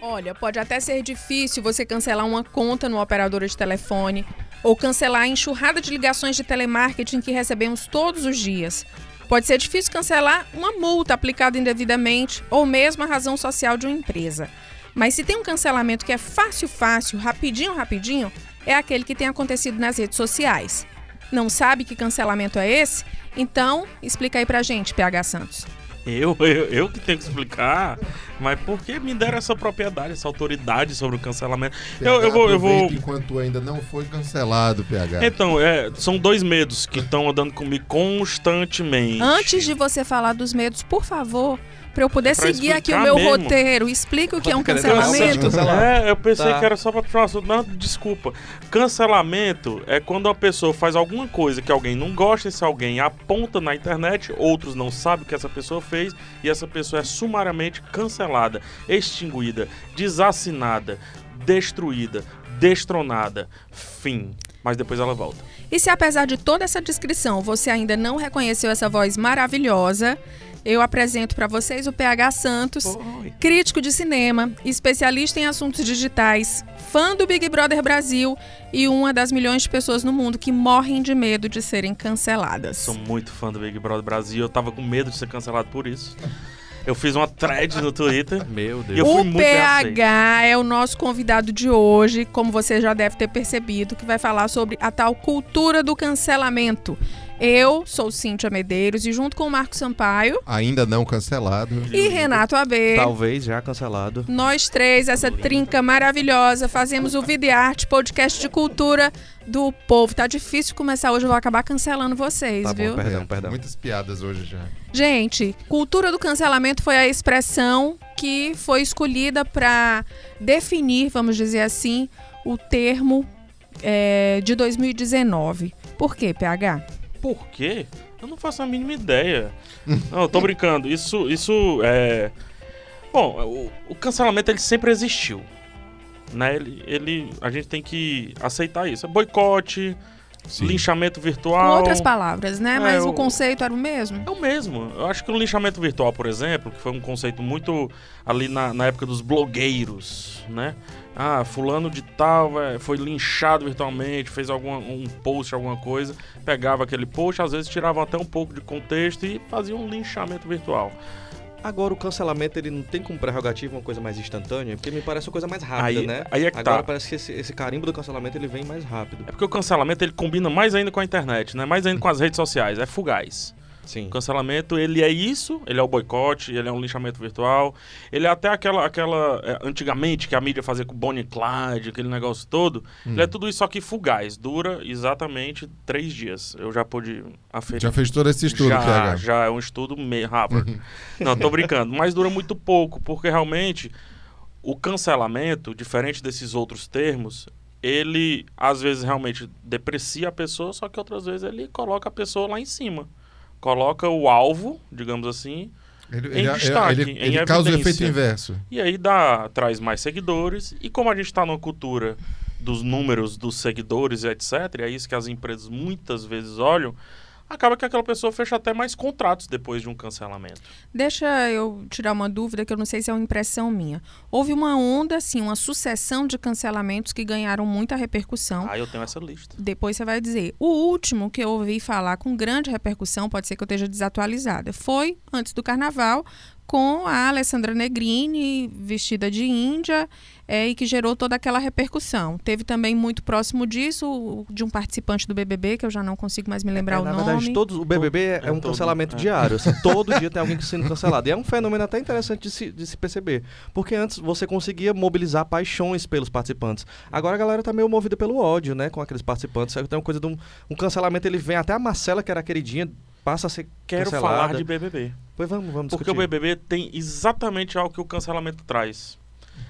Olha, pode até ser difícil você cancelar uma conta no operador de telefone ou cancelar a enxurrada de ligações de telemarketing que recebemos todos os dias. Pode ser difícil cancelar uma multa aplicada indevidamente ou mesmo a razão social de uma empresa. Mas se tem um cancelamento que é fácil, fácil, rapidinho, rapidinho, é aquele que tem acontecido nas redes sociais. Não sabe que cancelamento é esse? Então, explica aí pra gente, PH Santos. Eu, eu, eu que tenho que explicar, mas por que me deram essa propriedade, essa autoridade sobre o cancelamento? PH, eu, eu vou, eu vou. Enquanto ainda não foi cancelado, PH. Então, é, são dois medos que estão andando comigo constantemente. Antes de você falar dos medos, por favor, para eu poder Pra seguir aqui o meu mesmo. roteiro, explica o que é um cancelamento. É, eu pensei Tá. que era só pra puxar um assunto. Não, desculpa. Cancelamento é quando uma pessoa faz alguma coisa que alguém não gosta, esse alguém aponta na internet, outros não sabem o que essa pessoa fez, e essa pessoa é sumariamente cancelada, extinguida, desassinada, destruída, destronada. Fim. Mas depois ela volta. E se apesar de toda essa descrição você ainda não reconheceu essa voz maravilhosa, eu apresento para vocês o PH Santos, Oi. crítico de cinema, especialista em assuntos digitais, fã do Big Brother Brasil e uma das milhões de pessoas no mundo que morrem de medo de serem canceladas. Sou muito fã do Big Brother Brasil. Eu tava com medo de ser cancelado por isso. Eu fiz uma thread no Twitter. Meu Deus. E eu fui O muito bem aceito. PH é o nosso convidado de hoje, como você já deve ter percebido, que vai falar sobre a tal cultura do cancelamento. Eu sou Cíntia Medeiros e junto com o Marco Sampaio Ainda não cancelado. e Renato AB, Talvez já cancelado. nós três, essa trinca maravilhosa, fazemos o Videarte, podcast de cultura do povo. Tá difícil começar hoje, eu vou acabar cancelando vocês, Tá bom, viu? Perdão, É, perdão. Muitas piadas hoje já. Gente, cultura do cancelamento foi a expressão que foi escolhida para definir, vamos dizer assim, o termo é, de 2019. Por quê, PH? Por quê? Eu não faço a mínima ideia. Não, eu tô brincando. Isso, isso é. Bom, o, o cancelamento ele sempre existiu. Né? Ele, ele, a gente tem que aceitar isso. É boicote, Sim. linchamento Com virtual. outras palavras, né? É, Mas o eu- conceito era o mesmo. É o mesmo. Eu acho que o linchamento virtual, por exemplo, que foi um conceito muito ali na, na época dos blogueiros, né? Ah, fulano de tal é, foi linchado virtualmente, fez algum um post, alguma coisa, pegava aquele post, às vezes tiravam até um pouco de contexto e faziam um linchamento virtual. Agora o cancelamento ele não tem como prerrogativa uma coisa mais instantânea, porque me parece uma coisa mais rápida, Aí- né? aí é que Agora tá. parece que esse, esse carimbo do cancelamento ele vem mais rápido. É porque o cancelamento ele combina mais ainda com a internet, né? Mais ainda com as redes sociais, é fugaz. Sim. O cancelamento, ele é isso, ele é o boicote, ele é um linchamento virtual, ele é até aquela, aquela é, antigamente, que a mídia fazia com Bonnie Clyde, aquele negócio todo, ele é tudo isso só que fugaz, dura exatamente três dias. Eu já pude aferir. Já fez todo esse estudo, já, PH. já é um estudo meio Harvard. Não, tô brincando, mas dura muito pouco, porque realmente o cancelamento, diferente desses outros termos, ele às vezes realmente deprecia a pessoa, só que outras vezes ele coloca a pessoa lá em cima. Coloca o alvo, digamos assim, Ele, Em ele- destaque, ele- em ele causa o efeito inverso. e aí dá, traz mais seguidores. E como a gente está numa cultura dos números dos seguidores e etc., é isso que as empresas muitas vezes olham, acaba que aquela pessoa fecha até mais contratos depois de um cancelamento. Deixa eu tirar uma dúvida que eu não sei se é uma impressão minha. Houve uma onda, assim, uma sucessão de cancelamentos que ganharam muita repercussão. Aí eu tenho essa lista. Depois você vai dizer. O último que eu ouvi falar com grande repercussão, pode ser que eu esteja desatualizada, foi antes do carnaval, com a Alessandra Negrini vestida de índia é, e que gerou toda aquela repercussão. Teve também muito próximo disso de um participante do BBB, que eu já não consigo mais me lembrar É, o na nome. verdade, todos, o BBB é, É um todo, cancelamento é. diário. assim, todo dia tem alguém sendo cancelado. E é um fenômeno até interessante de se, de se perceber. Porque antes você conseguia mobilizar paixões pelos participantes. Agora a galera tá meio movida pelo ódio, né? Com aqueles participantes. Tem uma coisa de um, um cancelamento, ele vem até a Marcela, que era a queridinha, passa a ser Quero cancelada. falar de BBB. Pois vamos, vamos Porque o discutir. BBB tem exatamente algo que o cancelamento traz.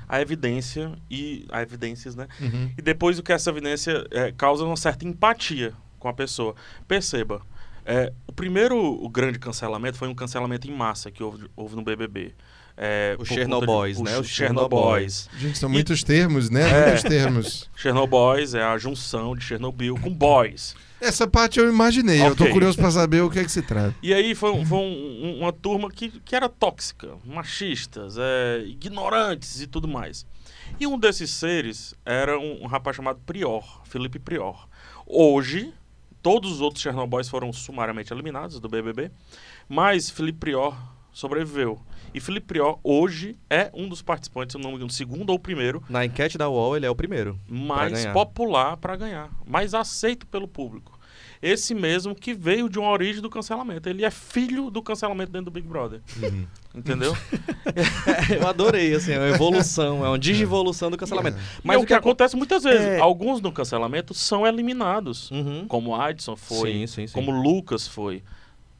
A evidência e... A evidências, né? Uhum. E depois o que essa evidência é, causa uma certa empatia com a pessoa. Perceba, É, o primeiro o grande cancelamento foi um cancelamento em massa que houve, houve no BBB. É, Os Chernobyls, né? Os Chernobyls. Gente, são E- muitos termos, né? É. Muitos termos. Chernobyls é a junção de Chernobyl com boys. Essa parte eu imaginei. Eu tô curioso pra saber o que é que se trata. E aí foi, foi um- um- uma turma que, que era tóxica, machistas, é, ignorantes e tudo mais. E um desses seres era um, um rapaz chamado Prior, Felipe Prior. Hoje, todos os outros Chernobyls foram sumariamente eliminados do BBB, mas Felipe Prior sobreviveu. E Felipe Prior hoje é um dos participantes, se não me engano, segundo ou primeiro, Na enquete da UOL, ele é o primeiro. mais ganhar. popular para ganhar, mais aceito pelo público. Esse mesmo que veio de uma origem do cancelamento. Ele é filho do cancelamento dentro do Big Brother. Uhum. Entendeu? eu adorei, assim, é uma evolução, é uma digivolução do cancelamento. Mas o que aco- acontece muitas vezes, É. alguns no cancelamento são eliminados, Uhum. como Adson foi, Sim, sim, sim. como Lucas foi.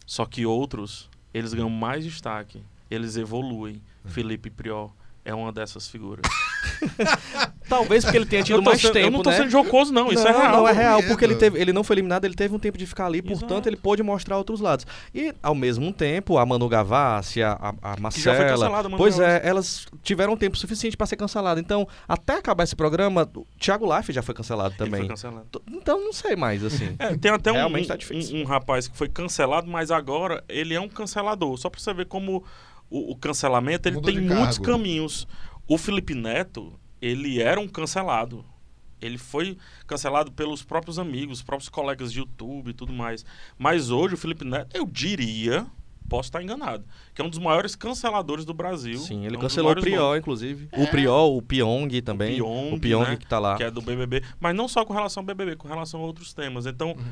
Só que outros, eles ganham mais destaque, eles evoluem. Uhum. Felipe Prior é uma dessas figuras. Talvez porque ele tenha tido mais sendo- tempo, eu não tô né? sendo jocoso, não, isso é Não, real. Não, é real, porque ele, teve, ele não foi eliminado, ele teve um tempo de ficar ali, portanto, Exato. ele pôde mostrar outros lados. E, ao mesmo tempo, a Manu Gavassi, a, a, a Que já foi Marcela. cancelada, Manu pois Gavassi. é, elas tiveram tempo suficiente para ser canceladas. Então, até acabar esse programa, o Thiago Life já foi cancelado Ele também. foi cancelado. Então, não sei mais, assim. É, tem até um, Realmente um, tá difícil. um- um rapaz que foi cancelado, mas agora ele é um cancelador. Só pra você ver como o, o cancelamento ele Mudou tem muitos cargo. caminhos. O Felipe Neto, ele era um cancelado. Ele foi cancelado pelos próprios amigos, próprios colegas de YouTube e tudo mais. Mas hoje o Felipe Neto, eu diria, posso estar enganado, que é um dos maiores canceladores do Brasil. Sim, É ele um dos cancelou o Priol, nomes, inclusive. O Priol, o Pyong também. Pyong, o Pyong né? que tá lá. que é do BBB, mas não só com relação ao BBB, com relação a outros temas. Então, Uhum.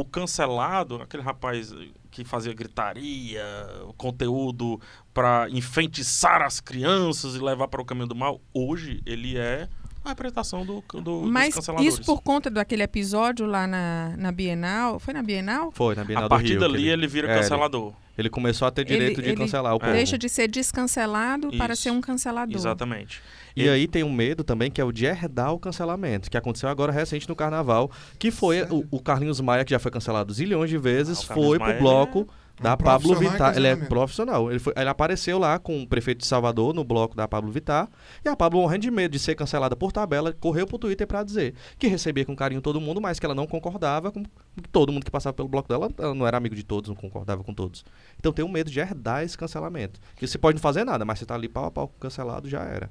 O cancelado, aquele rapaz que fazia gritaria, o conteúdo para enfeitiçar as crianças e levar para o caminho do mal, hoje ele é a representação do, do Mas dos canceladores. isso por conta daquele episódio lá na, na Bienal. Foi na Bienal? Foi, na Bienal a do partir Rio, dali que ele, vira é, ele- cancelador. Ele começou a ter Ele- direito de ele cancelar o povo. Deixa de ser descancelado para Isso. ser um cancelador. Exatamente. E aí tem um medo também, que é o de herdar o cancelamento, que aconteceu agora recente no Carnaval, que foi o, o Carlinhos Maia, que já foi cancelado zilhões de vezes, Ah, foi Maia, pro bloco da um Pablo Vittar. Ele é profissional. Ele, foi- ele apareceu lá com o prefeito de Salvador, no bloco da Pablo Vittar, e a Pablo, morrendo de medo de ser cancelada por tabela, correu pro Twitter pra dizer que recebia com carinho todo mundo, mas que ela não concordava com todo mundo que passava pelo bloco dela, ela não era amigo de todos, não concordava com todos. Então tem um medo de herdar esse cancelamento. Que você pode não fazer nada, mas você tá ali pau a pau cancelado, já era.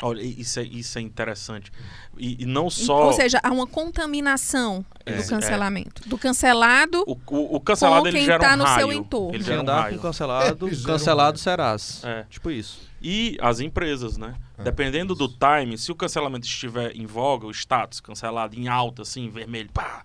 Olha, isso é, isso é interessante. E, e não só. Ou seja, há uma contaminação É, do cancelamento. Do cancelado o, o, o cancelado com ele quem gera tá um no raio. seu entorno. Ele gera um andar raio. com cancelado, É, cancelado um- serás. É. Tipo isso. E as empresas, né? É, Dependendo do time, se o cancelamento estiver em voga, o status cancelado em alta, assim, vermelho, pá,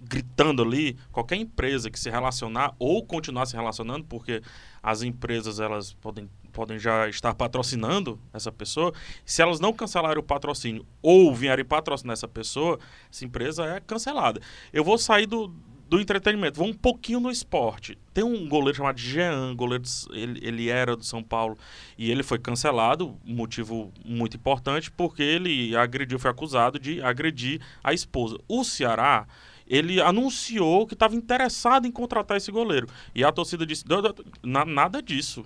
gritando ali, qualquer empresa que se relacionar ou continuar se relacionando, porque as empresas elas podem, podem já estar patrocinando essa pessoa, se elas não cancelarem o patrocínio ou vierem patrocinar essa pessoa, essa empresa é cancelada. Eu vou sair do, do entretenimento, vou um pouquinho no esporte. Tem um goleiro chamado Jean, goleiro ele, ele era do São Paulo e ele foi cancelado, motivo muito importante, porque ele agrediu, foi acusado de agredir a esposa. O Ceará, ele anunciou que estava interessado em contratar esse goleiro. E a torcida disse: "Não, não, na- nada disso.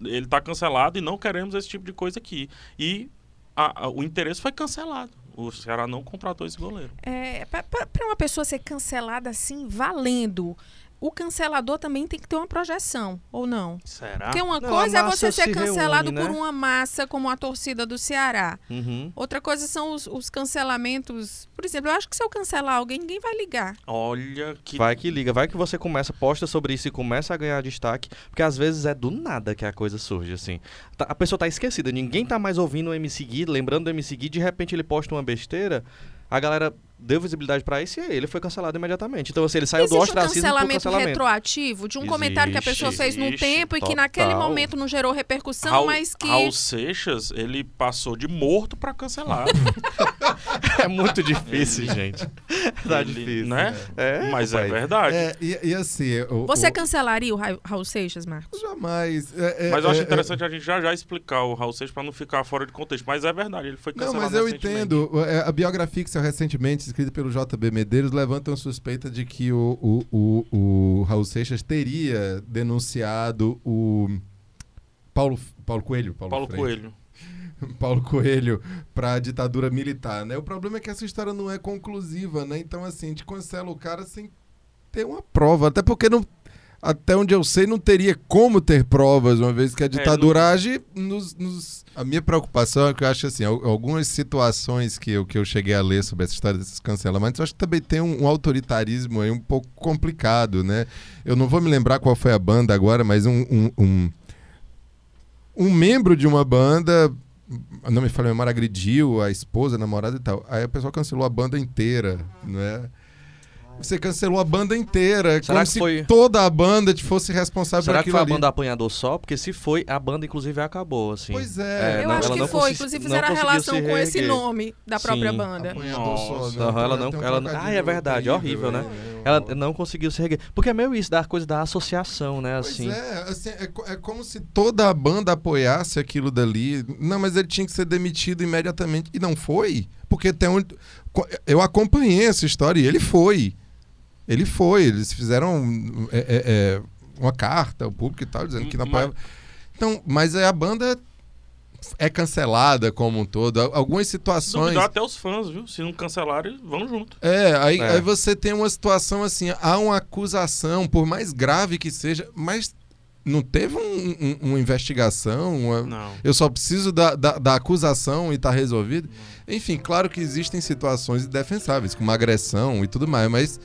Ele está cancelado e não queremos esse tipo de coisa aqui. E a- a- o interesse foi cancelado. O Ceará não contratou esse goleiro. É, para uma pessoa ser cancelada assim, valendo, o cancelador também tem que ter uma projeção, ou não? Será? Porque uma Não, coisa é você ser se cancelado reúne, por né? uma massa como a torcida do Ceará. Uhum. Outra coisa são os, os cancelamentos. Por exemplo, eu acho que se eu cancelar alguém, ninguém vai ligar. Olha que. Vai que liga, vai que você começa, posta sobre isso e começa a ganhar destaque, porque às vezes é do nada que a coisa surge, assim. Tá- A pessoa tá esquecida, ninguém tá mais ouvindo o MC Gui, lembrando do MC Gui, de repente ele posta uma besteira, a galera deu visibilidade pra isso e ele foi cancelado imediatamente. Então, assim, ele saiu do Existe um ostracismo pro cancelamento, cancelamento. retroativo de um comentário que a pessoa Existe, fez num existe, tempo e que naquele total. momento não gerou repercussão, Raul, mas que. Raul Seixas, ele passou de morto pra cancelado. É muito difícil, gente. tá Ele, difícil. Né? É, Mas é rapaz. verdade. É, e, e assim. O, Você o, cancelaria o Ra- Raul Seixas, Marcos? Jamais. É, é, Mas eu acho é, interessante a gente já já explicar o Raul Seixas pra não ficar fora de contexto. Mas é verdade, ele foi Não, cancelado mas eu entendo. É, A Biografix recentemente escrita pelo JB Medeiros, levantam suspeita de que o, o, o, o Raul Seixas teria denunciado o Paulo, Paulo Coelho. Paulo Freire. Coelho. Paulo Coelho para a ditadura militar, né? O problema é que essa história não é conclusiva, né? Então, assim, a gente cancela o cara sem ter uma prova. Até porque, não, até onde eu sei, não teria como ter provas, uma vez que a ditadura age nos, nos- A minha preocupação é que eu acho assim, al- algumas situações que eu, que eu cheguei a ler sobre essa história desses cancelamentos, eu acho que também tem um, um autoritarismo aí um pouco complicado, né? Eu não vou me lembrar qual foi a banda agora, mas um- um- um um membro de uma banda, não me falha a memória, agrediu a esposa, a namorada e tal. Aí a pessoa cancelou a banda inteira, né? Você cancelou a banda inteira, Será como que se foi- toda a banda te fosse responsável Será por que aquilo foi a banda apanhador só? Porque se foi, a banda inclusive acabou, assim. Pois é. Eu não- acho ela que não foi. Inclusive fizeram a relação com esse nome da própria Sim. banda. Apanhador só, né? Ela não- um ela Ah, é verdade, horrível, horrível, né? é, é Ela horrível. não conseguiu se reguer. Porque é meio isso, da coisa da associação, né? Pois Assim. é, assim, é, é como se toda a banda apoiasse aquilo dali. Não, mas ele tinha que ser demitido imediatamente. E não foi. Porque tem um. Eu acompanhei essa história e ele foi. Ele foi. Eles fizeram é, é, é, uma carta ao público e tal, dizendo que não Mas- apoiava. Então, mas aí a banda é cancelada como um todo. Al- Algumas situações. duvidar até os fãs, viu? Se não cancelarem, vão junto. É, aí, É. aí você tem uma situação assim, há uma acusação, por mais grave que seja, mas não teve um- um- uma investigação, uma- Não. eu só preciso da, da, da acusação e tá resolvido. Enfim, claro que existem situações indefensáveis, como agressão e tudo mais, mas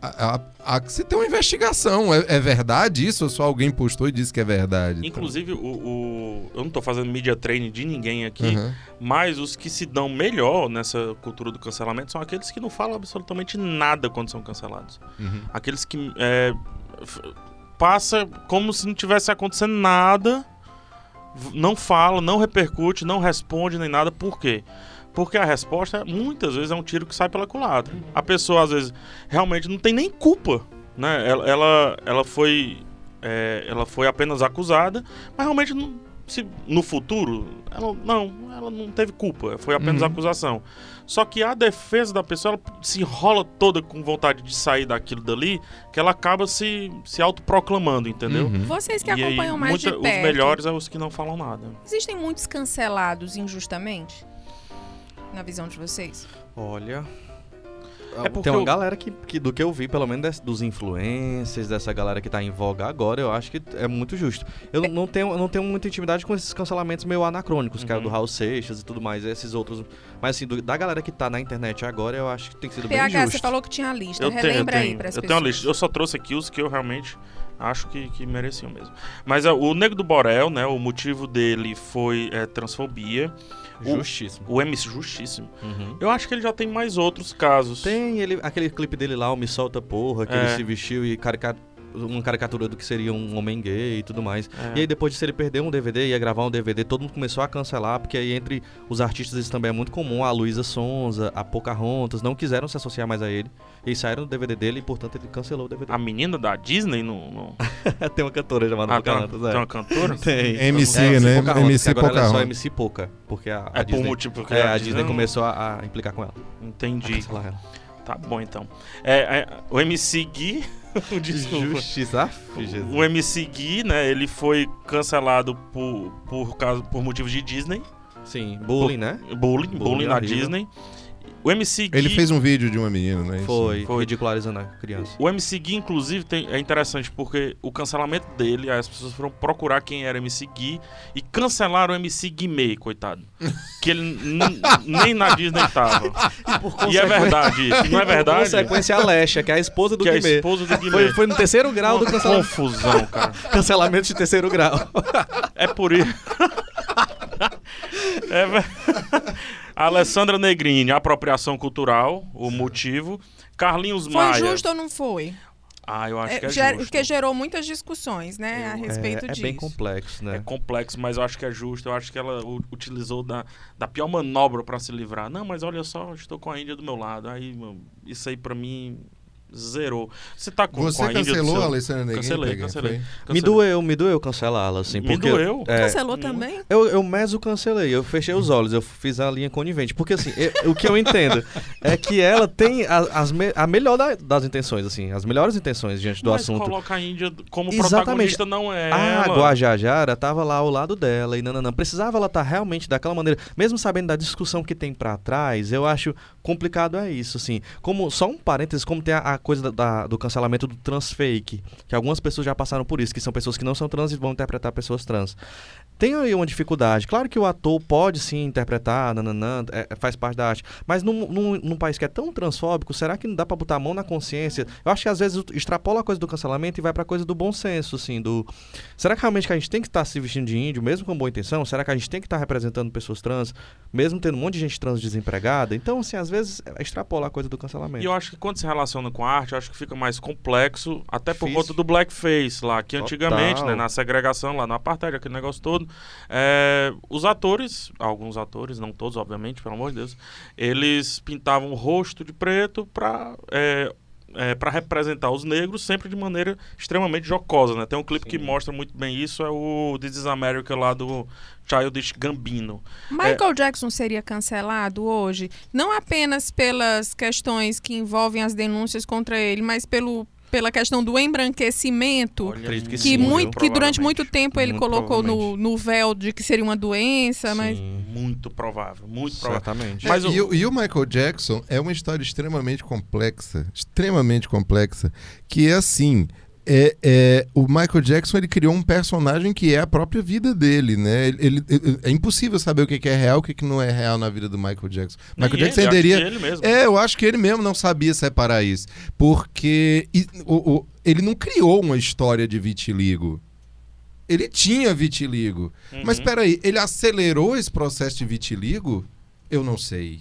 a, a, a- se tem uma investigação, é, é verdade isso ou só alguém postou e disse que é verdade? Inclusive, o, o- eu não tô fazendo media training de ninguém aqui, Aham. mas os que se dão melhor nessa cultura do cancelamento são aqueles que não falam absolutamente nada quando são cancelados. Uhum. Aqueles que é, passa como se não tivesse acontecendo nada, não fala, não repercute, não responde nem nada. Por quê? Porque a resposta muitas vezes é um tiro que sai pela culatra. A pessoa às vezes realmente não tem nem culpa, né? Ela, ela, ela foi é, ela foi apenas acusada, mas realmente não, se, no futuro ela não, ela não teve culpa, foi apenas Uhum. acusação. Só que a defesa da pessoa ela se enrola toda com vontade de sair daquilo dali, que ela acaba se, se autoproclamando, entendeu? Uhum. Vocês que E aí, acompanham mais muita- de os perto, melhores são os que não falam nada. existem muitos cancelados injustamente? Na visão de vocês? Olha. É porque Tem uma eu- galera que, que, do que eu vi, pelo menos des- dos influencers, dessa galera que tá em voga agora, eu acho que é muito justo. Eu não tenho, eu não tenho muita intimidade com esses cancelamentos meio anacrônicos, que é o Uhum. do Raul Seixas e tudo mais, esses outros. Mas assim, do- da galera que tá na internet agora, eu acho que tem sido bem PH, justo. você falou que tinha a lista. Eu tenho, eu Relembra aí tenho, para as eu pessoas. tenho uma lista. Eu só trouxe aqui os que eu realmente acho que, que mereciam mesmo. Mas é, o Nego do Borel, né? O motivo dele foi é, transfobia. O- Justíssimo. O MC Justíssimo. Uhum. Eu acho que ele já tem mais outros casos. Tem ele, aquele clipe dele lá, o Me Solta Porra, que É. ele se vestiu e carica... uma caricatura do que seria um homem gay e tudo mais. É. E aí depois disso ele perdeu um DVD, ia gravar um DVD, todo mundo começou a cancelar, porque aí entre os artistas isso também é muito comum, a Luísa Sonza, a Pocahontas, não quiseram se associar mais a ele. E aí saíram do DVD dele e, portanto, ele cancelou o DVD. A menina da Disney não. não... tem uma cantora chamada Ah, tem, uma, Pocahontas, é. tem uma cantora? Tem. MC, É, né? Pocahontas, MC agora ela é só Pocahontas. MC Poca, porque a, a É por Disney... porque É, a a Disney não- começou a, a implicar com ela. a Entendi. cancelar ela. Tá bom então. É, é, o MC Gui. Desculpa. Justiça, ah, Jesus. O MC Gui, né? Ele foi cancelado por, por, causa, por motivos de Disney. Sim, bullying, né? Bullying, bullying, Bullying na horrível. Disney. O MC Gui. Ele fez um vídeo de uma menina, né? Foi, Foi. ridicularizando a criança. O MC Gui, inclusive, tem- é interessante porque o cancelamento dele, as pessoas foram procurar quem era MC Gui e cancelaram o MC Guimê, coitado. que ele n- nem na Disney tava. E é verdade isso, não é verdade? consequência, a Lesha, que é a esposa do que é a Guimê. esposa do Guimê. Foi, foi no terceiro grau do Uma cancelamento, confusão, cara. cancelamento de terceiro grau. É por isso. é ver... Alessandra Negrini, apropriação cultural, o motivo. Carlinhos Foi Maia. justo ou não foi? Ah, eu acho É, que é ger- justo. Porque gerou muitas discussões, né, a Eu- respeito é, é disso. bem complexo, né? É complexo, mas eu acho que é justo. Eu acho que ela utilizou da, da pior manobra pra se livrar. Não, mas olha só, estou com a Índia do meu lado. Aí, isso aí pra mim zerou. Você tá com, Você com a cancelou seu- a Alessandra Negrini? Cancelei, Peguei, cancelei. foi? Me Cancelei. doeu, me doeu cancelá-la, assim. Me porque, doeu? é, Cancelou Hum. também? Eu, eu meso cancelei, eu fechei os olhos, eu fiz a linha conivente. Porque assim, eu- o que eu entendo é que ela tem a, as me- a melhor da- das intenções, assim, as melhores intenções diante do Mas assunto. coloca a Índia como Exatamente. protagonista não é A ela. Guajajara tava lá ao lado dela e não, não, não. Precisava ela estar realmente daquela maneira. Mesmo sabendo da discussão que tem pra trás, eu acho complicado é isso, assim. Como, só um parênteses, como tem a, a coisa da- da- do cancelamento do transfake, que algumas pessoas já passaram por isso, que são pessoas que não são trans e vão interpretar pessoas trans. Tem aí uma dificuldade. Claro que o ator pode sim interpretar, nananã, é, faz parte da arte. Mas num, num, num país que é tão transfóbico, será que não dá pra botar a mão na consciência? Eu acho que às vezes extrapola a coisa do cancelamento e vai pra coisa do bom senso, assim, do. Será que realmente que a gente tem que estar se vestindo de índio, mesmo com boa intenção? Será que a gente tem que estar representando pessoas trans, mesmo tendo um monte de gente trans desempregada? Então, assim, às vezes extrapola a coisa do cancelamento. E eu acho que quando se relaciona com a arte, eu acho que fica mais complexo, até por Difícil. conta do blackface lá, que antigamente, Total. né, na segregação, lá no apartheid, aquele negócio todo, é, os atores, alguns atores, não todos, obviamente, pelo amor de Deus, eles pintavam o rosto de preto pra... É, é, para representar os negros sempre de maneira extremamente jocosa, né? Tem um clipe que mostra muito bem isso, é o This is America lá do Childish Gambino. Michael Jackson seria cancelado hoje, não apenas pelas questões que envolvem as denúncias contra ele, mas pelo, pela questão do embranquecimento. Acredito que que, sim, muito, que durante muito tempo ele Muito colocou no, no véu de que seria uma doença, mas Sim, Muito provável, muito provável. certamente. Mas É, o- e, e o Michael Jackson é uma história extremamente complexa, extremamente complexa, que é assim, é, é, o Michael Jackson ele criou um personagem que é a própria vida dele, né? Ele, ele- ele- é impossível saber o que é real, o que não é real na vida do Michael Jackson. Nem Michael Jackson ele, que ele mesmo. é, eu acho que ele mesmo não sabia separar isso. Porque o- o- ele não criou uma história de vitiligo. Ele tinha vitiligo. Uhum. Mas peraí, ele acelerou esse processo de vitiligo? Eu não sei.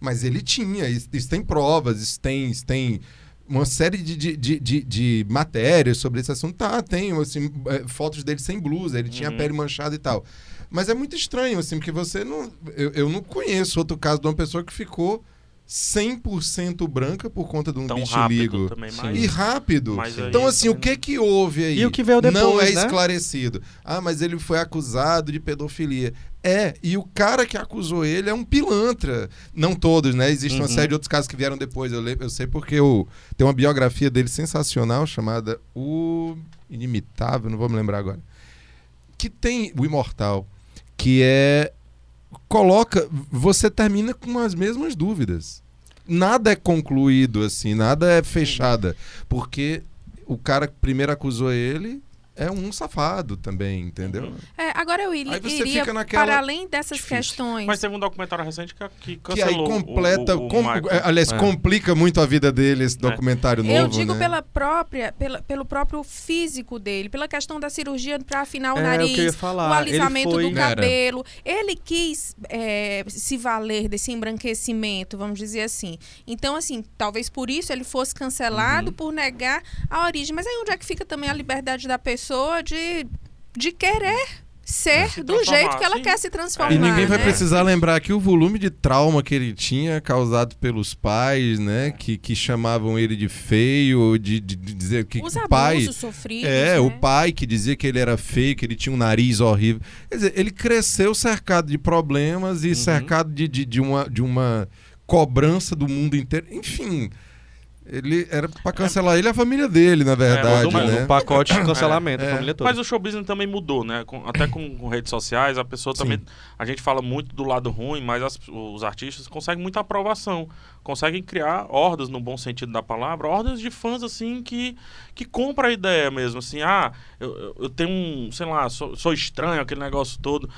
Mas ele tinha, isso, isso tem provas, isso tem, isso tem uma série de, de, de, de- de matérias sobre esse assunto. Tá, tem assim, é, fotos dele sem blusa, ele tinha a Uhum. pele manchada e tal. Mas é muito estranho, assim, porque você não. Eu, eu não conheço outro caso de uma pessoa que ficou 100% branca por conta de um tão vitiligo. rápido também. E rápido. Então, assim, o também- que que houve aí? E o que veio Não depois, é né? esclarecido. Ah, mas ele foi acusado de pedofilia. É, e o cara que acusou ele é um pilantra. Não todos, né? Existe uma Uhum. série de outros casos que vieram depois. Eu, le- eu sei porque eu, tem uma biografia dele sensacional chamada O Inimitável, não vou me lembrar agora. Que tem o Imortal, que é. Coloca. Você termina com as mesmas dúvidas. Nada é concluído assim, nada é fechada. Porque o cara primeiro acusou ele é um safado também, entendeu? Uhum. é, agora eu iria, Aí você iria fica naquela- para além dessas Difícil. questões. Mas teve um documentário recente que, que Que aí cancelou completa, o, o, o com- é, aliás, É. complica muito a vida dele esse É. documentário novo, Eu digo né? pela própria, pela, pelo próprio físico dele, pela questão da cirurgia para afinar o É, nariz, o que eu ia falar. o alisamento foi- do Era. cabelo. Ele quis é, se valer desse embranquecimento, vamos dizer assim. Então, assim, talvez por isso ele fosse cancelado Uhum. por negar a origem. Mas aí onde é que fica também a liberdade da pessoa de, de querer ser Se do jeito que ela sim. quer se transformar. E ninguém vai né? precisar lembrar que o volume de trauma que ele tinha causado pelos pais, né? Que, que chamavam ele de feio, de, de- de dizer que Os o pai. sofridos. É, né? o pai que dizia que ele era feio, que ele tinha um nariz horrível. Quer dizer, ele cresceu cercado de problemas e Uhum. cercado de, de, de uma, de uma cobrança do mundo inteiro. Enfim, ele era pra cancelar ele e a família dele, na verdade, mundo, né? Um pacote de cancelamento, É, a é. família toda. Mas o show business também mudou, né? Com- até com, com redes sociais, a pessoa Sim. também. A gente fala muito do lado ruim, mas as- os artistas conseguem muita aprovação. Conseguem criar hordas, no bom sentido da palavra, hordas de fãs, assim, que, que compram a ideia mesmo. Assim, ah, eu, eu- eu tenho um, sei lá, sou, sou estranho, aquele negócio todo.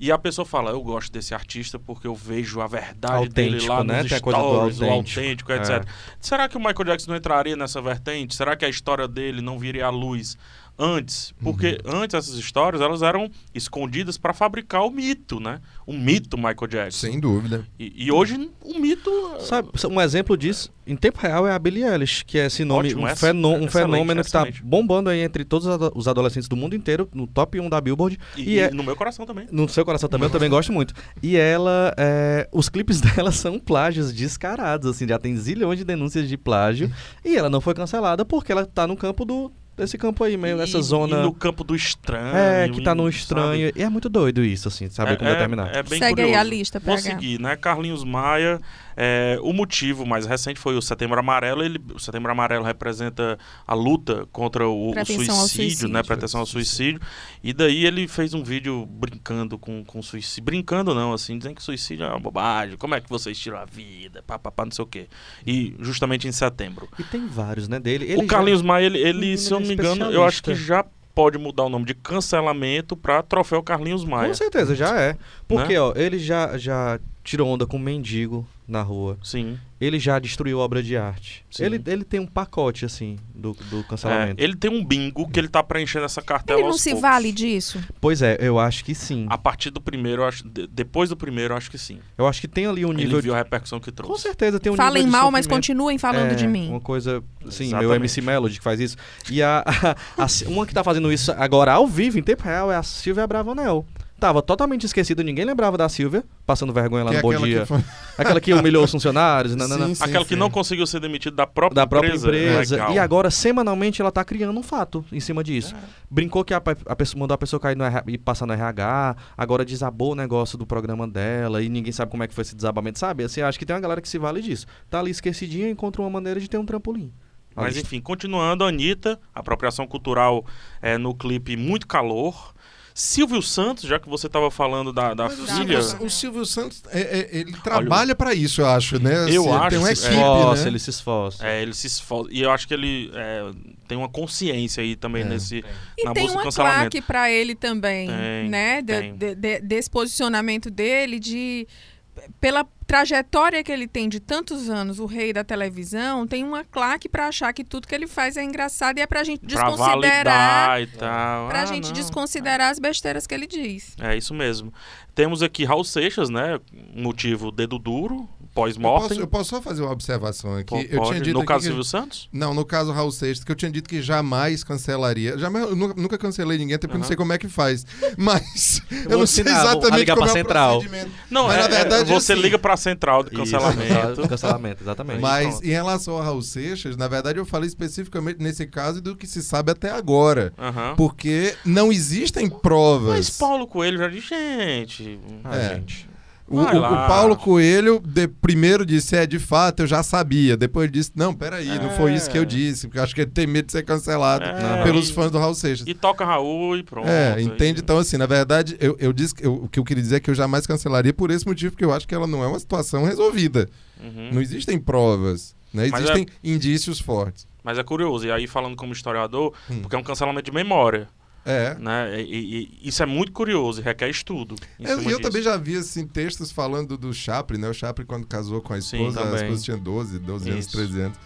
E a pessoa fala, eu gosto desse artista porque eu vejo a verdade dele Autêntico, lá né? nos stories, o autêntico. autêntico, É. etc. Será que o Michael Jackson não entraria nessa vertente? Será que a história dele não viria à luz antes, porque antes essas histórias elas eram escondidas para fabricar o mito, né? O mito Michael Jackson. Sem dúvida. E, e hoje o mito Sabe, um exemplo disso, em tempo real, é a Billie Eilish, que é esse nome, Ótimo, um, fenô- um excelente, fenômeno que tá excelente. bombando aí entre todos os ado- os adolescentes do mundo inteiro, no top 1 da Billboard. e, E, é, no meu coração também. no seu coração também, eu também gosto muito. E ela, é, os clipes dela são plágios descarados, assim, já tem zilhões de denúncias de plágio. e ela não foi cancelada porque ela tá no campo do, desse campo aí, meio nessa zona... E no campo do estranho. É, que tá no sabe? estranho. E é muito doido isso, assim, saber como determinar. É bem Segue aí curioso. a lista, Vou PH. seguir, né? Carlinhos Maia. É, o motivo mais recente foi o Setembro Amarelo. Ele, o Setembro Amarelo representa a luta contra o, o suicídio, suicídio. né? Pretensão ao suicídio. E daí ele fez um vídeo brincando com, com suicídio. Brincando não, assim, dizendo que suicídio é uma bobagem. Como é que vocês tiram a vida? Pá, pá, pá, não sei o quê. E justamente em setembro. E tem vários, né, dele. Ele o Carlinhos Maia, ele, ele se eu não me é engano, eu acho que já pode mudar o nome de cancelamento pra Troféu Carlinhos já, Maia. Com certeza, já é. Porque, Né? ó, ele já, já tirou onda com mendigo na rua. Sim. Ele já destruiu obra de arte. Sim. Ele, ele tem um pacote, assim, do, do É, cancelamento. ele tem um bingo que ele tá preenchendo essa cartela Ele não aos se poucos. vale disso? Pois é, eu acho que sim. A partir do primeiro, eu acho, de- depois do primeiro, eu acho que sim. Eu acho que tem ali um Ele nível. viu de... a repercussão que Com trouxe. certeza tem um Falem nível de mal, mas continuem falando É, de mim. Uma coisa, sim, meu. MC Melody que faz isso. E a, a- a- uma que tá fazendo isso agora ao vivo, em tempo real, é a Silvia Bravanel. Tava totalmente esquecida, ninguém lembrava da Silvia, passando vergonha lá Que no é Bom aquela Dia. que foi- Aquela que humilhou os funcionários, nanana. Sim, sim, Aquela que sim. não conseguiu ser demitido da própria da própria empresa. E agora, semanalmente, ela tá criando um fato em cima disso. Brincou que a, a pessoa mandou a pessoa cair no RH, e passar no RH, agora desabou o negócio do programa dela e ninguém sabe como é que foi esse desabamento, sabe? Assim, acho que tem uma galera que se vale disso. Tá ali esquecidinha e encontra uma maneira de ter um trampolim. A Mas enfim, continuando, Anitta, apropriação cultural é, no clipe Muito Calor. Silvio Santos, já que você estava falando da, da Mas o filha. Silvio, o Silvio Santos, é- é- ele trabalha pra isso, eu acho, né? Eu ele acho Tem uma equipe, esforça, né? ele se esforça. É, ele se esforça. E eu acho que ele é, tem uma consciência aí também É. nesse. E na tem do uma cancelamento. claque pra ele também, Tem, né? De- tem. de- de- desse posicionamento dele, de pela trajetória que ele tem de tantos anos, o rei da televisão, tem uma claque pra achar que tudo que ele faz é engraçado e é pra gente Pra desconsiderar, e tal. pra Ah, gente não. desconsiderar as besteiras que ele diz. É isso mesmo. Temos aqui Raul Seixas, né? Motivo dedo duro, Eu posso, pós-mortem. eu posso só fazer uma observação aqui? Pô, eu tinha pode. dito No aqui caso que- Silvio Santos? Não, no caso Raul Seixas, que eu tinha dito que jamais cancelaria. Jamais, eu nu- nunca cancelei ninguém, até porque eu não sei como é que faz. Mas eu, vou não sei a exatamente ligar como é o central. procedimento. Não, Mas, é, na verdade, é, você assim- liga pra central de Isso, cancelamento. cancelamento, exatamente. Mas em relação ao Raul Seixas, na verdade eu falei especificamente nesse caso do que se sabe até agora. Aham. Porque não existem provas. Mas Paulo Coelho já disse, gente. Ah, É. gente. O, o- o Paulo Coelho de- primeiro disse, é, de fato, eu já sabia. Depois disse, não, peraí, não foi isso que eu É. disse, porque eu acho que ele tem medo de ser cancelado É, pelos e- fãs do Raul Seixas. E toca Raul e pronto. É, aí- entende? Então, assim, na verdade, eu, eu disse eu- o que eu queria dizer é que eu jamais cancelaria por esse motivo, porque eu acho que ela não é uma situação resolvida. Uhum. Não existem provas, né? Existem indícios fortes. Mas é curioso. E aí, falando como historiador, Hum. porque é um cancelamento de memória. É. Né? E, e- e isso é muito curioso e requer estudo. em Eu, cima eu disso. também já vi assim, textos falando do Chaplin, né? O Chaplin, quando casou com a Sim, esposa, a também. esposa tinha 12, 12 anos, Isso. 13 anos.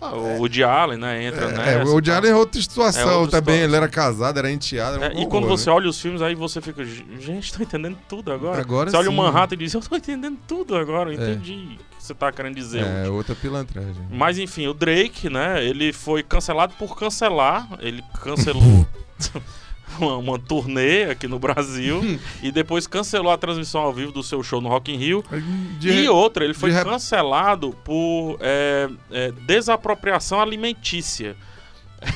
Ah, o Woody Allen, né? Entra É, nessa. é, o Woody e tal. Allen é outra situação É outra também. Ele era casado, era enteado. Era É, um e quando horror, você olha os filmes, aí você fica, gente, tô entendendo tudo agora. Agora você olha o sim. Manhattan e diz, eu tô entendendo tudo agora, eu É. entendi o que você tá querendo dizer. né? É, outra pilantragem. Mas enfim, o Drake, né, ele foi cancelado por cancelar, ele cancelou uma, uma turnê aqui no Brasil e depois cancelou a transmissão ao vivo do seu show no Rock in Rio. De e re- outra, ele foi cancelado por é, é, desapropriação alimentícia.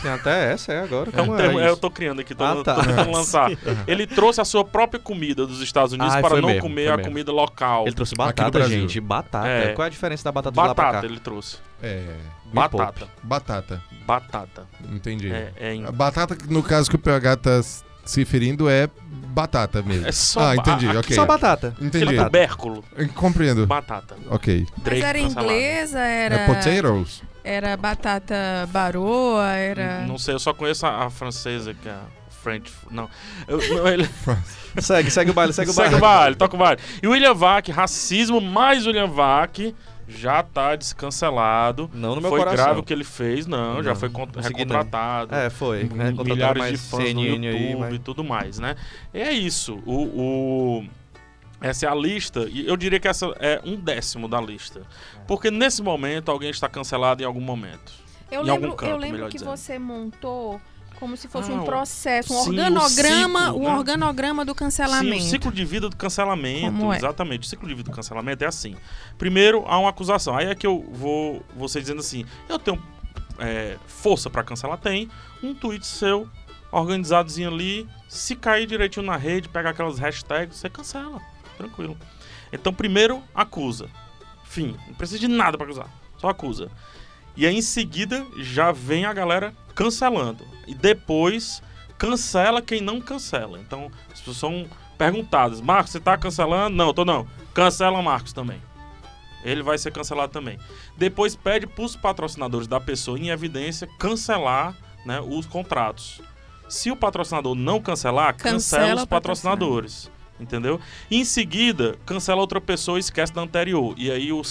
Tem até essa, é agora. É Calma termo- aí. é, eu tô criando aqui, tô, Ah, tô tá. tentando lançar. Ele trouxe a sua própria comida dos Estados Unidos Ah, para não mesmo, comer a mesmo. comida local. Ele trouxe batata, gente. Batata. É. Qual é a diferença da batata, pra Batata cá? ele trouxe. É, Batata. batata. Batata. Entendi. É, é, em- batata, no caso que o PH tá se referindo, é batata mesmo. é só ah, entendi, ok. Só batata. Entendi. Aquele tubérculo. Compreendo. Batata. Ok. Mas era inglesa, era, É potatoes? Era batata baroa, era... Não sei, eu só conheço a, a francesa, que é a French. Não. Eu- não, ele- Segue, segue o baile, segue o Segue baile. o baile, toca o baile. E o William Vac, racismo mais William Vac, já tá descancelado. Não no meu foi coração. grave o que ele fez, não, já Não, foi con- consegui não. recontratado. É, foi. Né, milhares mais de fãs no CNN YouTube aí, mas- e tudo mais, né? E é isso. O, o- essa é a lista, e eu diria que essa é um décimo da lista. Porque nesse momento alguém está cancelado em algum momento. Eu Em algum lembro, campo, eu lembro que dizendo. você montou como se fosse Ah, um o- processo, um sim, o organograma, ciclo, um né? organograma do cancelamento. Sim, o ciclo de vida do cancelamento, é? exatamente. O ciclo de vida do cancelamento é assim. Primeiro, há uma acusação. Aí é que eu vou você dizendo assim, eu tenho é, força pra cancelar? Tem. Um tweet seu, organizadozinho ali, se cair direitinho na rede, pega aquelas hashtags, você cancela. Tranquilo. Então, primeiro, acusa. Fim. Não precisa de nada pra acusar. Só acusa. E aí, em seguida, já vem a galera cancelando. E depois, cancela quem não cancela. Então, as pessoas são perguntadas: Marcos, você tá cancelando? Não, tô não. Cancela Marcos também. Ele vai ser cancelado também. Depois pede pros patrocinadores da pessoa em evidência cancelar né, os contratos. Se o patrocinador não cancelar, cancela, Cancela os patrocinadores. Entendeu? E em seguida, cancela outra pessoa e esquece da anterior. E aí o,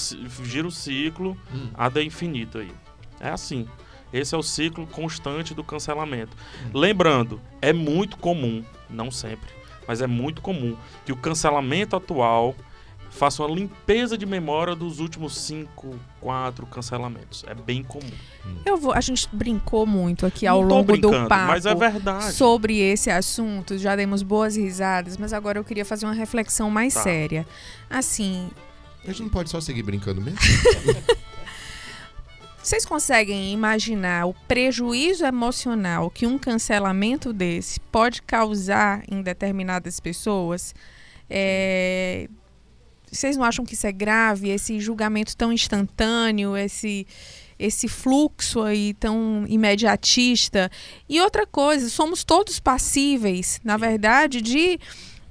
gira o ciclo Hum. ad infinito aí. É assim. Esse é o ciclo constante do cancelamento. Lembrando, é muito comum, não sempre, mas é muito comum que o cancelamento atual faça uma limpeza de memória dos últimos cinco, quatro cancelamentos. É bem comum. Eu vou, a gente brincou muito aqui ao longo do papo Mas é verdade. sobre esse assunto, já demos boas risadas, mas agora eu queria fazer uma reflexão mais Tá. séria. Assim, A gente não pode só seguir brincando mesmo? Vocês conseguem imaginar o prejuízo emocional que um cancelamento desse pode causar em determinadas pessoas? É, Vocês não acham que isso é grave? Esse julgamento tão instantâneo, esse, esse fluxo aí tão imediatista? E outra coisa, somos todos passíveis, na verdade, de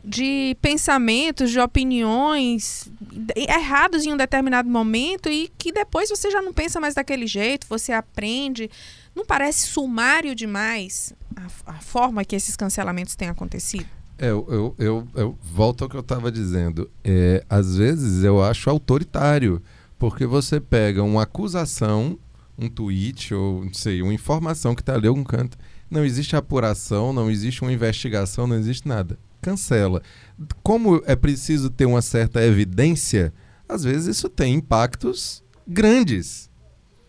de pensamentos, de opiniões errados em um determinado momento e que depois você já não pensa mais daquele jeito, você aprende. Não parece sumário demais a, a forma que esses cancelamentos têm acontecido? É, eu, eu, eu, eu volto ao que eu estava dizendo. É, às vezes eu acho autoritário, porque você pega uma acusação, um tweet, ou não sei, uma informação que está ali em algum canto. Não existe apuração, não existe uma investigação, não existe nada. Cancela. Como é preciso ter uma certa evidência, às vezes isso tem impactos grandes.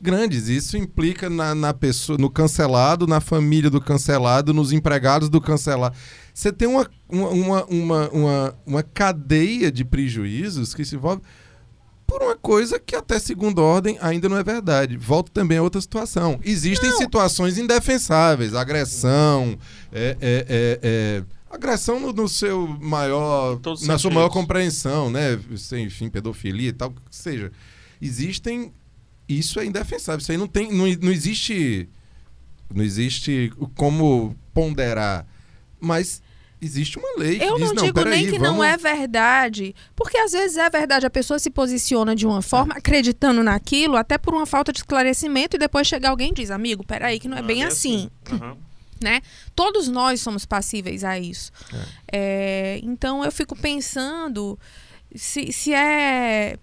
Grandes. Isso implica na, na pessoa, no cancelado, na família do cancelado, nos empregados do cancelado. Você tem uma, uma, uma, uma, uma, cadeia de prejuízos que se envolve por uma coisa que até segunda ordem ainda não é verdade. Volto também a outra situação. Existem situações indefensáveis, agressão, é, é, é, é, agressão no, no seu maior, na sua maior compreensão, né? Sem, enfim, pedofilia e tal, que seja. Existem, isso é indefensável. Isso aí não tem, não, não existe, não existe como ponderar, mas existe uma lei que Eu diz, não digo peraí, nem que não vamos- é verdade, porque às vezes é verdade, a pessoa se posiciona de uma forma, acreditando naquilo, até por uma falta de esclarecimento, e depois chega alguém e diz, amigo, peraí, que não é bem assim. Aham. né? Todos nós somos passíveis a isso. É, então eu fico pensando se, se é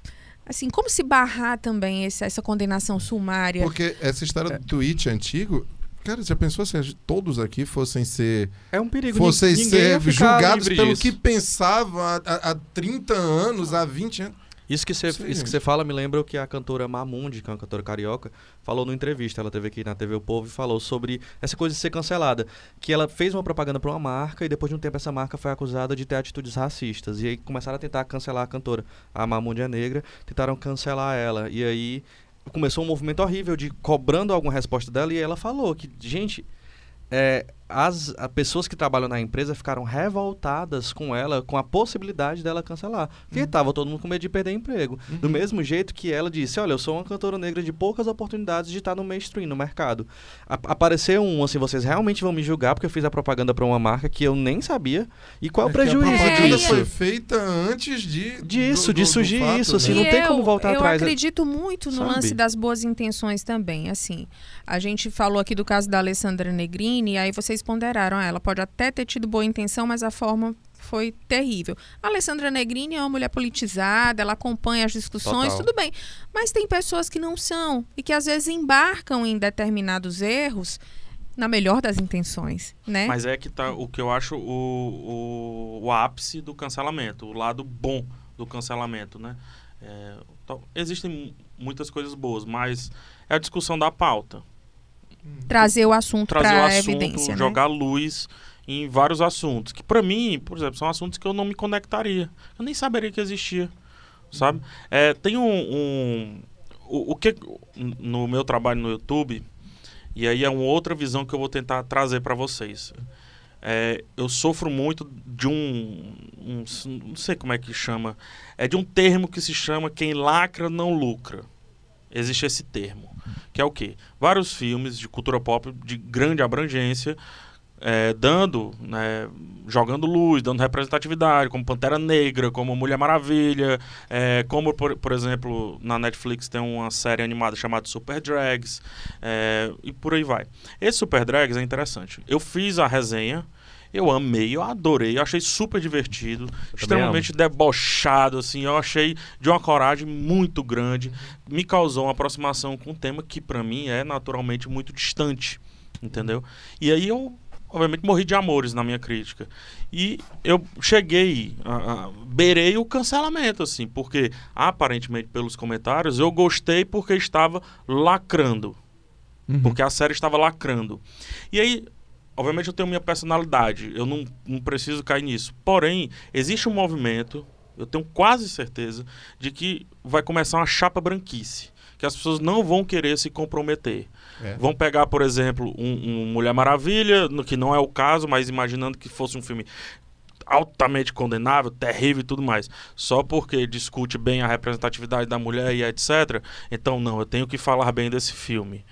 assim, como se barrar também esse- essa condenação sumária? Porque essa história do tweet antigo, cara, já pensou se todos aqui fossem ser, É um perigo. fossem ser julgados pelo disso. que pensavam há, há, há 30 anos, há 20 anos? Isso que você fala me lembra o que a cantora Mamundi, que é uma cantora carioca, falou numa entrevista. Ela teve aqui na TV O Povo e falou sobre essa coisa de ser cancelada. Que ela fez uma propaganda para uma marca e depois de um tempo essa marca foi acusada de ter atitudes racistas. E aí começaram a tentar cancelar a cantora. A Mamundi é negra, tentaram cancelar ela. E aí começou um movimento horrível de cobrando alguma resposta dela e ela falou que, gente, é, as a pessoas que trabalham na empresa ficaram revoltadas com ela, com a possibilidade dela cancelar. Porque tava todo mundo com medo de perder emprego. Do mesmo jeito que ela disse, olha, eu sou uma cantora negra de poucas oportunidades de estar no mainstream, no mercado. A- apareceu um, assim, vocês realmente vão me julgar porque eu fiz a propaganda para uma marca que eu nem sabia. E qual é o que a prejuízo propaganda disso? foi feita antes de Disso, do- de do- do surgir fato, isso, assim, né? não E tem eu, como voltar eu atrás. acredito muito no Sabe? lance das boas intenções também. Assim, a gente falou aqui do caso da Alessandra Negrini, aí vocês vocês ponderaram. Ela pode até ter tido boa intenção, mas a forma foi terrível. A Alessandra Negrini é uma mulher politizada, ela acompanha as discussões, Total. tudo bem. Mas tem pessoas que não são e que às vezes embarcam em determinados erros na melhor das intenções, né? Mas é que tá o que eu acho o, o, o ápice do cancelamento, o lado bom do cancelamento, né? É, tal- existem mu- muitas coisas boas, mas é a discussão da pauta. Trazer o assunto Trazer o para assunto, evidência, né? jogar luz em vários assuntos. Que pra mim, por exemplo, são assuntos que eu não me conectaria. Eu nem saberia que existia. Sabe? É, tem um. um- o, o que. No meu trabalho no YouTube, e aí é uma outra visão que eu vou tentar trazer para vocês. É, eu sofro muito de um, um- Não sei como é que chama. É de um termo que se chama quem lacra não lucra. Existe esse termo. Que é o quê? Vários filmes de cultura pop de grande abrangência, é, dando, né, jogando luz, dando representatividade, como Pantera Negra, como Mulher Maravilha, é, como, por, por exemplo, na Netflix tem uma série animada chamada Super Drags, é, e por aí vai. Esse Super Drags é interessante. Eu fiz a resenha, eu amei, eu adorei, eu achei super divertido, extremamente debochado, assim, eu achei de uma coragem muito grande, me causou uma aproximação com um tema que pra mim é naturalmente muito distante, entendeu? E aí eu, obviamente, morri de amores na minha crítica. E eu cheguei, a, a, beirei o cancelamento, assim, porque aparentemente pelos comentários eu gostei porque estava lacrando, Uhum. porque a série estava lacrando. E aí, obviamente, eu tenho minha personalidade, eu não, não preciso cair nisso. Porém, existe um movimento, eu tenho quase certeza, de que vai começar uma chapa branquice. Que as pessoas não vão querer se comprometer. É. Vão pegar, por exemplo, um, um Mulher Maravilha, no que não é o caso, mas imaginando que fosse um filme altamente condenável, terrível e tudo mais, só porque discute bem a representatividade da mulher e etc. Então, não, eu tenho que falar bem desse filme.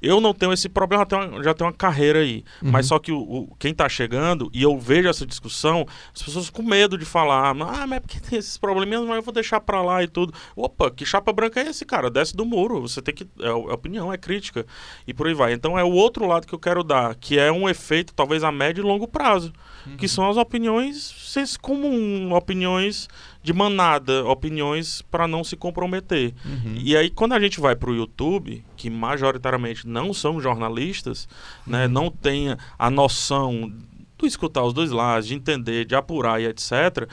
Eu não tenho esse problema, já tenho uma, já tenho uma carreira aí. Uhum. Mas só que o, o- quem tá chegando, e eu vejo essa discussão, as pessoas com medo de falar, ah, mas é porque tem esses probleminhas, mas eu vou deixar pra lá e tudo. Opa, que chapa branca é esse, cara? Desce do muro. Você tem que. É, é opinião, é crítica. E por aí vai. Então é o outro lado que eu quero dar, que é um efeito, talvez a médio e longo prazo. Que são as opiniões senso comum, opiniões de manada, opiniões para não se comprometer. Uhum. E aí, quando a gente vai para o YouTube, que majoritariamente não são jornalistas, né, não tem a noção de escutar os dois lados, de entender, de apurar e etc.,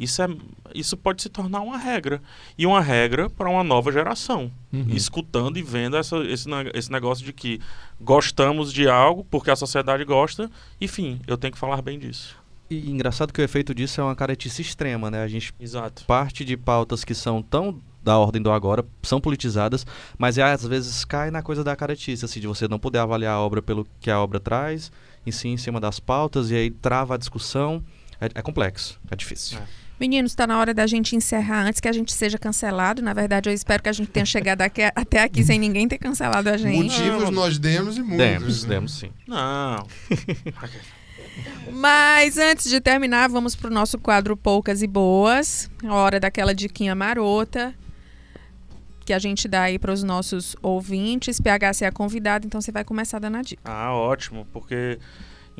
isso, é, isso pode se tornar uma regra. E uma regra para uma nova geração. Uhum. Escutando e vendo essa, esse, esse negócio de que gostamos de algo porque a sociedade gosta, enfim, eu tenho que falar bem disso. E engraçado que o efeito disso é uma caretice extrema, né? A gente Exato. parte de pautas que são tão da ordem do agora, são politizadas, mas é, às vezes cai na coisa da caretice, assim, de você não poder avaliar a obra pelo que a obra traz, e sim em cima das pautas, e aí trava a discussão. É, é complexo, é difícil. É. Meninos, está na hora da gente encerrar antes que a gente seja cancelado. Na verdade, eu espero que a gente tenha chegado aqui- até aqui sem ninguém ter cancelado a gente. Motivos Não. nós demos e muitos. Demos, né? demos sim. Não. Mas antes de terminar, vamos pro nosso quadro Poucas e Boas. A hora daquela diquinha marota que a gente dá aí para os nossos ouvintes. PHC é convidado, então você vai começar dando a dica. Ah, ótimo, porque,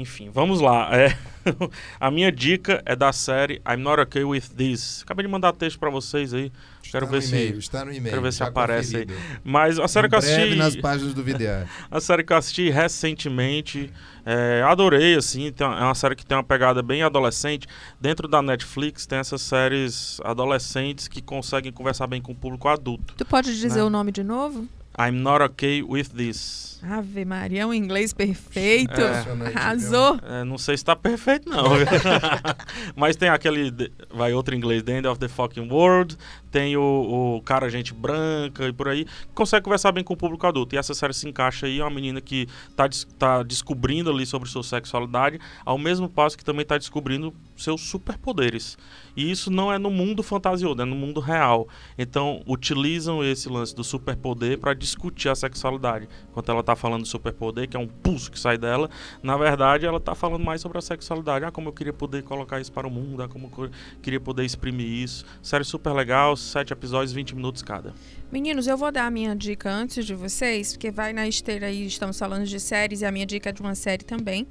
enfim, vamos lá. É, a minha dica é da série I'm Not Okay With This. Acabei de mandar texto pra vocês aí, Está Quero no ver se- e-mail, está no e-mail. quero ver se tá aparece aí. conferido. mas a série Em que eu assisti, nas páginas do VDA. a série que eu assisti recentemente, é, adorei, assim, tem é uma série que tem uma pegada bem adolescente. Dentro da Netflix tem essas séries adolescentes que conseguem conversar bem com o público adulto. Tu pode dizer Né? o nome de novo? I'm Not Okay With This. Ave Maria, um inglês perfeito. É. Arrasou. É, não sei se tá perfeito, não. Mas tem aquele. Vai outro inglês, The End of the Fucking World. Tem o, o cara, gente branca e por aí. Consegue conversar bem com o público adulto. E essa série se encaixa aí. É uma menina que tá, des- tá descobrindo ali sobre sua sexualidade, ao mesmo passo que também tá descobrindo seus superpoderes. E isso não é no mundo fantasioso, é no mundo real. Então, utilizam esse lance do superpoder para discutir a sexualidade. Enquanto ela tá falando do superpoder, que é um pulso que sai dela, na verdade ela tá falando mais sobre a sexualidade. Ah, como eu queria poder colocar isso para o mundo, ah, como eu queria poder exprimir isso. Série super legal, sete episódios, 20 minutos cada. Meninos, eu vou dar a minha dica antes de vocês, porque vai na esteira aí, estamos falando de séries, e a minha dica é de uma série também.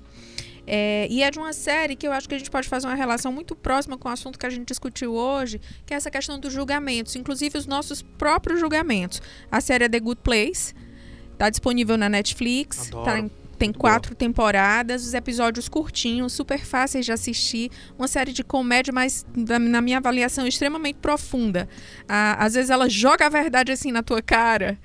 É, e é de uma série que eu acho que a gente pode fazer uma relação muito próxima com o assunto que a gente discutiu hoje, que é essa questão dos julgamentos, inclusive os nossos próprios julgamentos. A série é The Good Place, está disponível na Netflix, Adoro. tá em- tem quatro temporadas, os episódios curtinhos, super fáceis de assistir, uma série de comédia, mas na, minha avaliação extremamente profunda. Às vezes ela joga a verdade assim na tua cara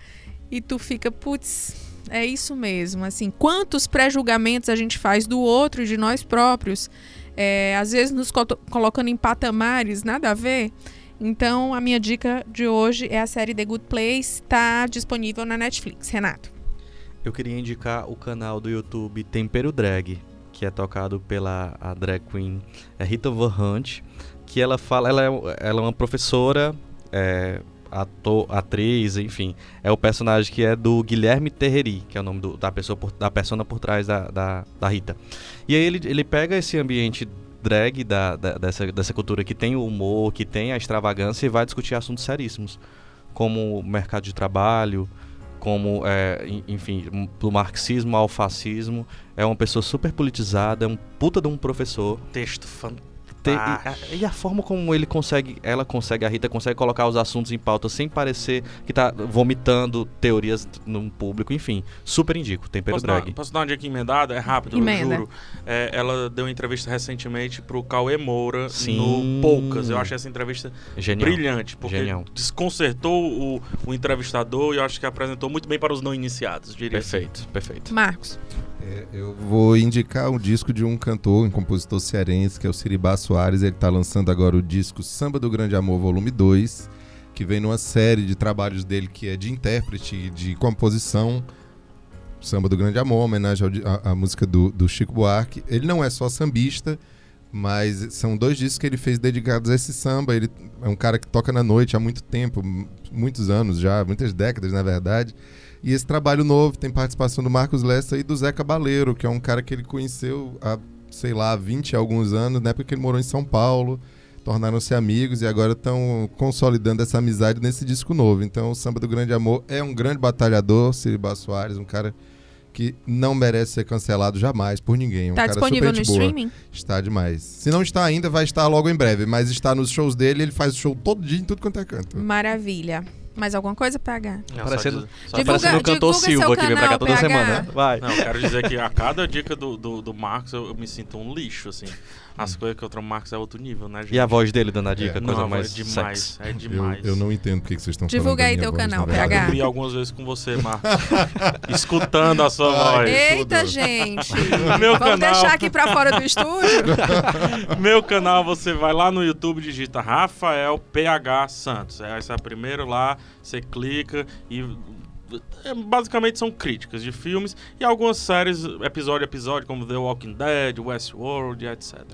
e tu fica, putz, é isso mesmo. Assim, quantos pré-julgamentos a gente faz do outro e de nós próprios, é, às vezes nos co- colocando em patamares, nada a ver. Então, a minha dica de hoje é a série The Good Place, está disponível na Netflix. Renato. Eu queria indicar o canal do YouTube Tempero Drag, que é tocado pela a drag queen é Rita Van Hunt, que ela fala, ela é, ela é uma professora, é, ator, atriz, enfim, é o personagem que é do Guilherme Terreri, que é o nome do- da pessoa por, da persona por trás da, da, da Rita. E aí ele, ele pega esse ambiente drag da, da- dessa, dessa cultura que tem o humor, que tem a extravagância e vai discutir assuntos seríssimos, como mercado de trabalho, como, é, en- enfim, do marxismo ao fascismo. É uma pessoa super politizada, é um puta de um professor. Texto fantástico. Te- e, a, e a forma como ele consegue, ela consegue, a Rita consegue colocar os assuntos em pauta sem parecer que tá vomitando teorias no público, enfim. Super indico, tempero Posso dar, drag. posso dar uma dica emendada? É rápido, Emenda. eu juro. É, ela deu uma entrevista recentemente pro Cauê Moura Sim. no Poucas. Eu achei essa entrevista Genial. brilhante, porque Genial. desconcertou o, o entrevistador e eu acho que apresentou muito bem para os não iniciados, diria assim. Perfeito, perfeito. Marcos. É, eu vou indicar um disco de um cantor, um compositor cearense, que é o Siribá Soares. Ele está lançando agora o disco Samba do Grande Amor, volume 2, que vem numa série de trabalhos dele que é de intérprete, e de composição. Samba do Grande Amor, homenagem à, música do, do Chico Buarque. Ele não é só sambista, mas são dois discos que ele fez dedicados a esse samba. Ele é um cara que toca na noite há muito tempo, muitos anos já, muitas décadas, na verdade. E esse trabalho novo tem participação do Marcos Lessa e do Zé Cabaleiro, que é um cara que ele conheceu há, sei lá, 20 e alguns anos, na época que ele morou em São Paulo. Tornaram-se amigos e agora estão consolidando essa amizade nesse disco novo. Então, o Samba do Grande Amor é um grande batalhador, Siribá Soares, um cara que não merece ser cancelado jamais por ninguém. Um Tá disponível no streaming? Está demais. Se não está ainda, vai estar logo em breve. Mas está nos shows dele, ele faz o show todo dia em tudo quanto é canto. Maravilha. Mais alguma coisa, PH? Não, só Parecendo, só tá Divulga- parecendo o cantor Silva que vem pra cá toda PH. semana. né? Vai. Não, eu quero dizer que a cada dica do, do, do Marcos eu, eu me sinto um lixo, assim. As coisas que eu troco Marcos é outro nível, né, gente? E a voz dele dando a dica, É. coisa Não, mais é demais, sexy. é Eu, demais. eu não entendo por que vocês estão Divulga falando da aí minha teu voz, canal, PH. verdade. dormi algumas vezes com você, Marcos. Escutando a sua Ai, voz. Eita, tudo. gente! Meu Vamos canal. deixar aqui pra fora do estúdio? Meu canal, você vai lá no YouTube, digita Rafael PH Santos. É, Essa é a primeira lá, você clica e. é, Basicamente são críticas de filmes e algumas séries, episódio a episódio, como The Walking Dead, Westworld, etc.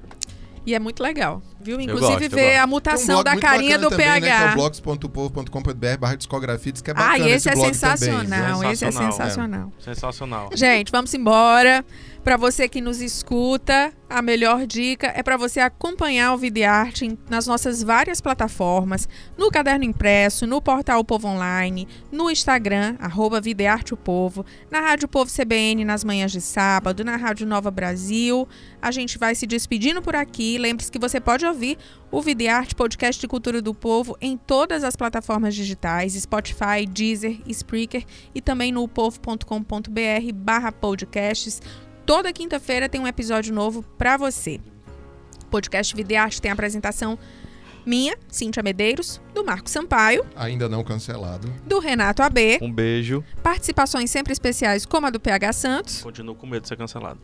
E é muito legal, viu? Inclusive gosto, ver a um mutação blog da carinha do também, Né, que é PH. o blogs.povo.com.br barra discografia. Diz que é ah, bacana e esse é blog sensacional, também. esse é Sensacional, sensacional. Sensacional. Gente, vamos embora. Para você que nos escuta, a melhor dica é para você acompanhar o Videarte nas nossas várias plataformas, no Caderno Impresso, no portal Povo Online, no Instagram, arroba Videarte o Povo, na Rádio Povo CBN nas manhãs de sábado, na Rádio Nova Brasil. A gente vai se despedindo por aqui. Lembre-se que você pode ouvir o Videarte Podcast de Cultura do Povo em todas as plataformas digitais, Spotify, Deezer, Spreaker e também no povo.com.br barra podcasts. Toda quinta-feira tem um episódio novo para você. O podcast Videarte tem a apresentação minha, Cíntia Medeiros, do Marco Sampaio, Ainda não cancelado. do Renato AB, Um beijo. participações sempre especiais como a do PH Santos. Continuo com medo de ser cancelado.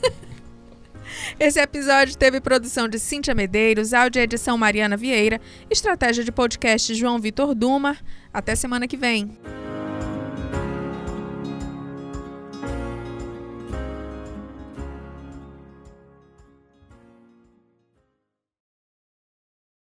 Esse episódio teve produção de Cíntia Medeiros, áudio e edição Mariana Vieira, estratégia de podcast João Vitor Duma. Até semana que vem.